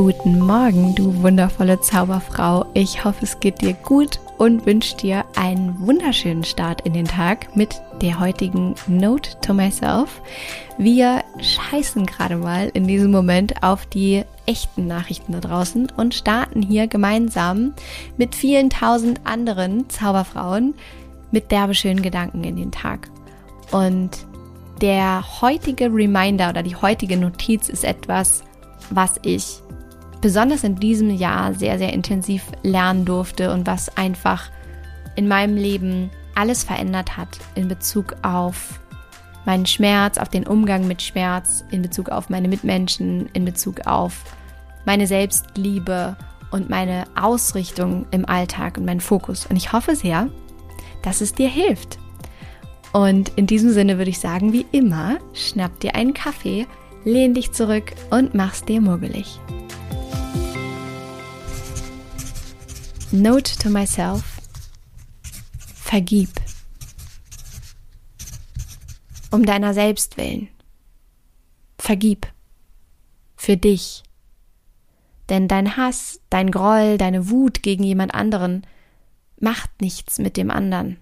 Guten Morgen, du wundervolle Zauberfrau. Ich hoffe, es geht dir gut und wünsche dir einen wunderschönen Start in den Tag mit der heutigen Note to Myself. Wir scheißen gerade mal in diesem Moment auf die echten Nachrichten da draußen und starten hier gemeinsam mit vielen tausend anderen Zauberfrauen mit derbe schönen Gedanken in den Tag. Und der heutige Reminder oder die heutige Notiz ist etwas, was ich besonders in diesem Jahr sehr, sehr intensiv lernen durfte und was einfach in meinem Leben alles verändert hat in Bezug auf meinen Schmerz, auf den Umgang mit Schmerz, in Bezug auf meine Mitmenschen, in Bezug auf meine Selbstliebe und meine Ausrichtung im Alltag und meinen Fokus. Und ich hoffe sehr, dass es dir hilft. Und in diesem Sinne würde ich sagen, wie immer, schnapp dir einen Kaffee, lehn dich zurück und mach's dir muggelig. Note to myself. Vergib. Um deiner selbst willen. Vergib. Für dich. Denn dein Hass, dein Groll, deine Wut gegen jemand anderen macht nichts mit dem anderen.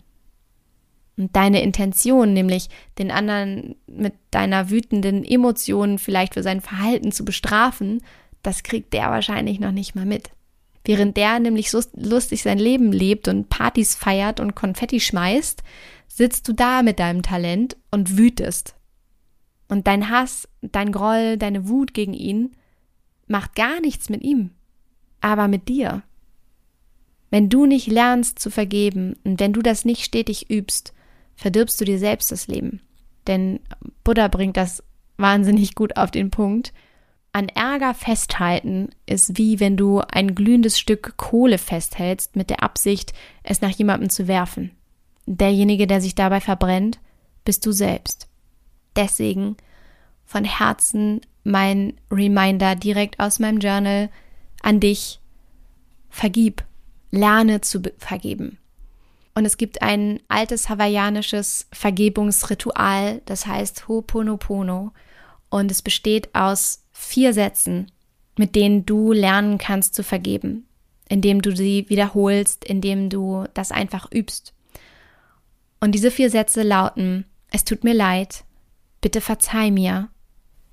Und deine Intention, nämlich den anderen mit deiner wütenden Emotion vielleicht für sein Verhalten zu bestrafen, das kriegt der wahrscheinlich noch nicht mal mit. Während der nämlich so lustig sein Leben lebt und Partys feiert und Konfetti schmeißt, sitzt du da mit deinem Talent und wütest. Und dein Hass, dein Groll, deine Wut gegen ihn macht gar nichts mit ihm, aber mit dir. Wenn du nicht lernst zu vergeben und wenn du das nicht stetig übst, verdirbst du dir selbst das Leben. Denn Buddha bringt das wahnsinnig gut auf den Punkt. An Ärger festhalten ist wie wenn du ein glühendes Stück Kohle festhältst mit der Absicht, es nach jemandem zu werfen. Derjenige, der sich dabei verbrennt, bist du selbst. Deswegen von Herzen mein Reminder direkt aus meinem Journal an dich. Vergib. Lerne zu vergeben. Und es gibt ein altes hawaiianisches Vergebungsritual, das heißt Ho'oponopono. Und es besteht aus vier Sätzen, mit denen du lernen kannst zu vergeben, indem du sie wiederholst, indem du das einfach übst. Und diese vier Sätze lauten, es tut mir leid, bitte verzeih mir,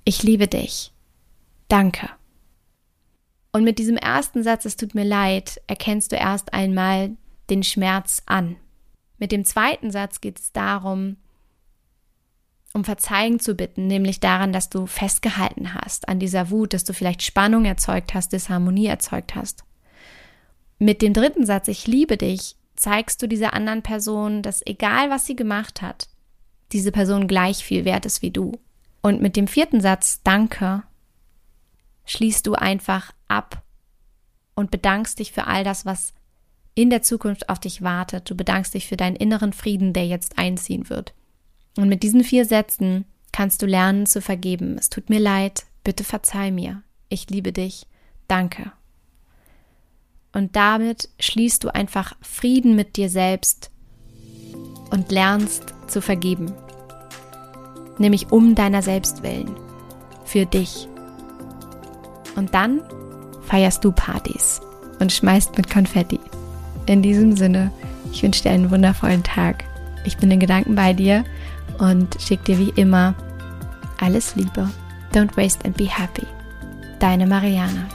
ich liebe dich, danke. Und mit diesem ersten Satz, es tut mir leid, erkennst du erst einmal den Schmerz an. Mit dem zweiten Satz geht es darum, um Verzeihung zu bitten, nämlich daran, dass du festgehalten hast an dieser Wut, dass du vielleicht Spannung erzeugt hast, Disharmonie erzeugt hast. Mit dem dritten Satz, ich liebe dich, zeigst du dieser anderen Person, dass egal was sie gemacht hat, diese Person gleich viel wert ist wie du. Und mit dem vierten Satz, danke, schließt du einfach ab und bedankst dich für all das, was in der Zukunft auf dich wartet. Du bedankst dich für deinen inneren Frieden, der jetzt einziehen wird. Und mit diesen vier Sätzen kannst du lernen zu vergeben. Es tut mir leid, bitte verzeih mir. Ich liebe dich. Danke. Und damit schließt du einfach Frieden mit dir selbst und lernst zu vergeben. Nämlich um deiner selbst willen. Für dich. Und dann feierst du Partys und schmeißt mit Konfetti. In diesem Sinne, ich wünsche dir einen wundervollen Tag. Ich bin in Gedanken bei dir und schick dir wie immer alles Liebe. Don't waste and be happy. Deine Mariana.